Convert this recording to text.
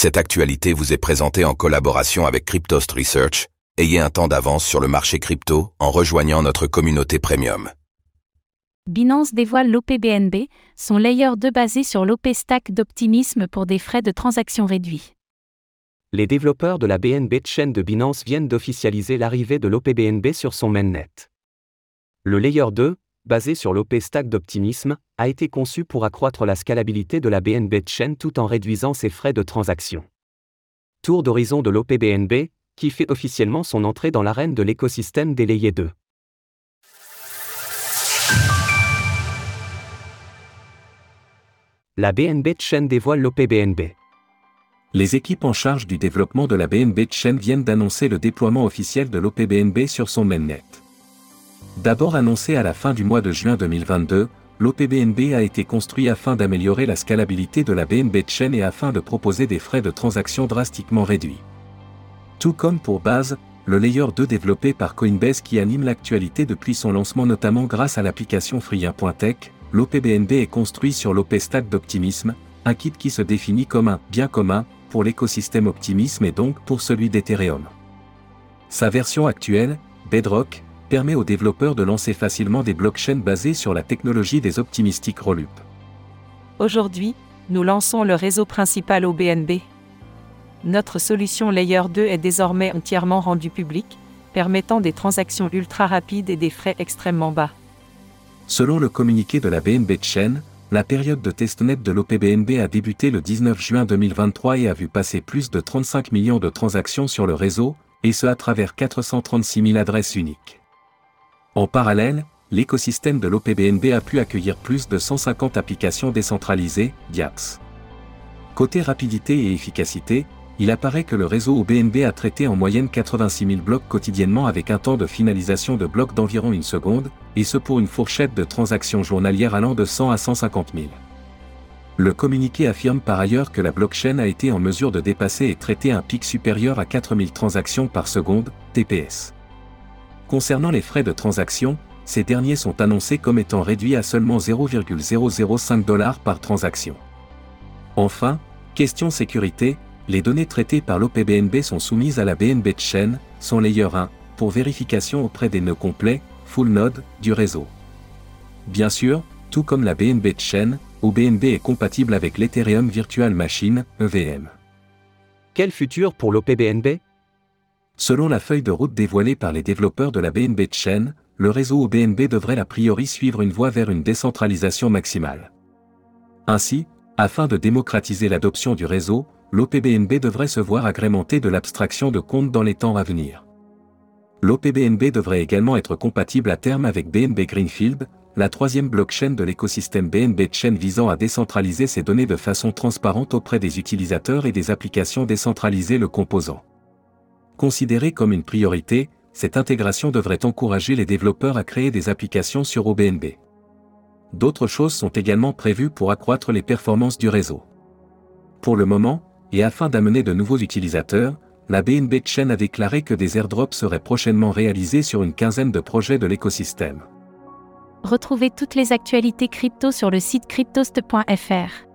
Cette actualité vous est présentée en collaboration avec Cryptost Research. Ayez un temps d'avance sur le marché crypto en rejoignant notre communauté premium. Binance dévoile l'OPBNB, son layer 2 basé sur l'OP Stack d'optimisme pour des frais de transaction réduits. Les développeurs de la BNB chain de Binance viennent d'officialiser l'arrivée de l'OPBNB sur son mainnet. Le layer 2, basé sur l'OP Stack d'optimisme, a été conçu pour accroître la scalabilité de la BNB Chain tout en réduisant ses frais de transaction. Tour d'horizon de l'OPBNB, qui fait officiellement son entrée dans l'arène de l'écosystème layers 2. La BNB Chain dévoile l'OPBNB. Les équipes en charge du développement de la BNB Chain viennent d'annoncer le déploiement officiel de l'OPBNB sur son mainnet. D'abord annoncé à la fin du mois de juin 2022, l'OPBNB a été construit afin d'améliorer la scalabilité de la BNB Chain et afin de proposer des frais de transaction drastiquement réduits. Tout comme pour base, le layer 2 développé par Coinbase qui anime l'actualité depuis son lancement notamment grâce à l'application Free1.tech, l'OPBNB est construit sur l'OP Stack d'Optimisme, un kit qui se définit comme un bien commun pour l'écosystème Optimisme et donc pour celui d'Ethereum. Sa version actuelle, Bedrock, permet aux développeurs de lancer facilement des blockchains basées sur la technologie des optimistiques Rollup. Aujourd'hui, nous lançons le réseau principal OBNB. Notre solution Layer 2 est désormais entièrement rendue publique, permettant des transactions ultra rapides et des frais extrêmement bas. Selon le communiqué de la BNB Chain, la période de testnet de l'OPBNB a débuté le 19 juin 2023 et a vu passer plus de 35 millions de transactions sur le réseau, et ce à travers 436 000 adresses uniques. En parallèle, l'écosystème de l'OPBNB a pu accueillir plus de 150 applications décentralisées, DIAPS. Côté rapidité et efficacité, il apparaît que le réseau OBNB a traité en moyenne 86 000 blocs quotidiennement avec un temps de finalisation de blocs d'environ une seconde, et ce pour une fourchette de transactions journalières allant de 100 à 150 000. Le communiqué affirme par ailleurs que la blockchain a été en mesure de dépasser et traiter un pic supérieur à 4000 transactions par seconde, TPS. Concernant les frais de transaction, ces derniers sont annoncés comme étant réduits à seulement 0,005 dollars par transaction. Enfin, question sécurité, les données traitées par l'OPBNB sont soumises à la BNB Chain, son layer 1, pour vérification auprès des nœuds complets, full node, du réseau. Bien sûr, tout comme la BNB Chain, OBNB est compatible avec l'Ethereum Virtual Machine, EVM. Quel futur pour l'OPBNB Selon la feuille de route dévoilée par les développeurs de la BNB Chain, le réseau OBNB devrait a priori suivre une voie vers une décentralisation maximale. Ainsi, afin de démocratiser l'adoption du réseau, l'OPBNB devrait se voir agrémenter de l'abstraction de comptes dans les temps à venir. L'OPBNB devrait également être compatible à terme avec BNB Greenfield, la troisième blockchain de l'écosystème BNB Chain visant à décentraliser ces données de façon transparente auprès des utilisateurs et des applications décentralisées le composant. Considérée comme une priorité, cette intégration devrait encourager les développeurs à créer des applications sur OBNB. D'autres choses sont également prévues pour accroître les performances du réseau. Pour le moment, et afin d'amener de nouveaux utilisateurs, la BNB Chain a déclaré que des airdrops seraient prochainement réalisés sur une quinzaine de projets de l'écosystème. Retrouvez toutes les actualités crypto sur le site cryptost.fr.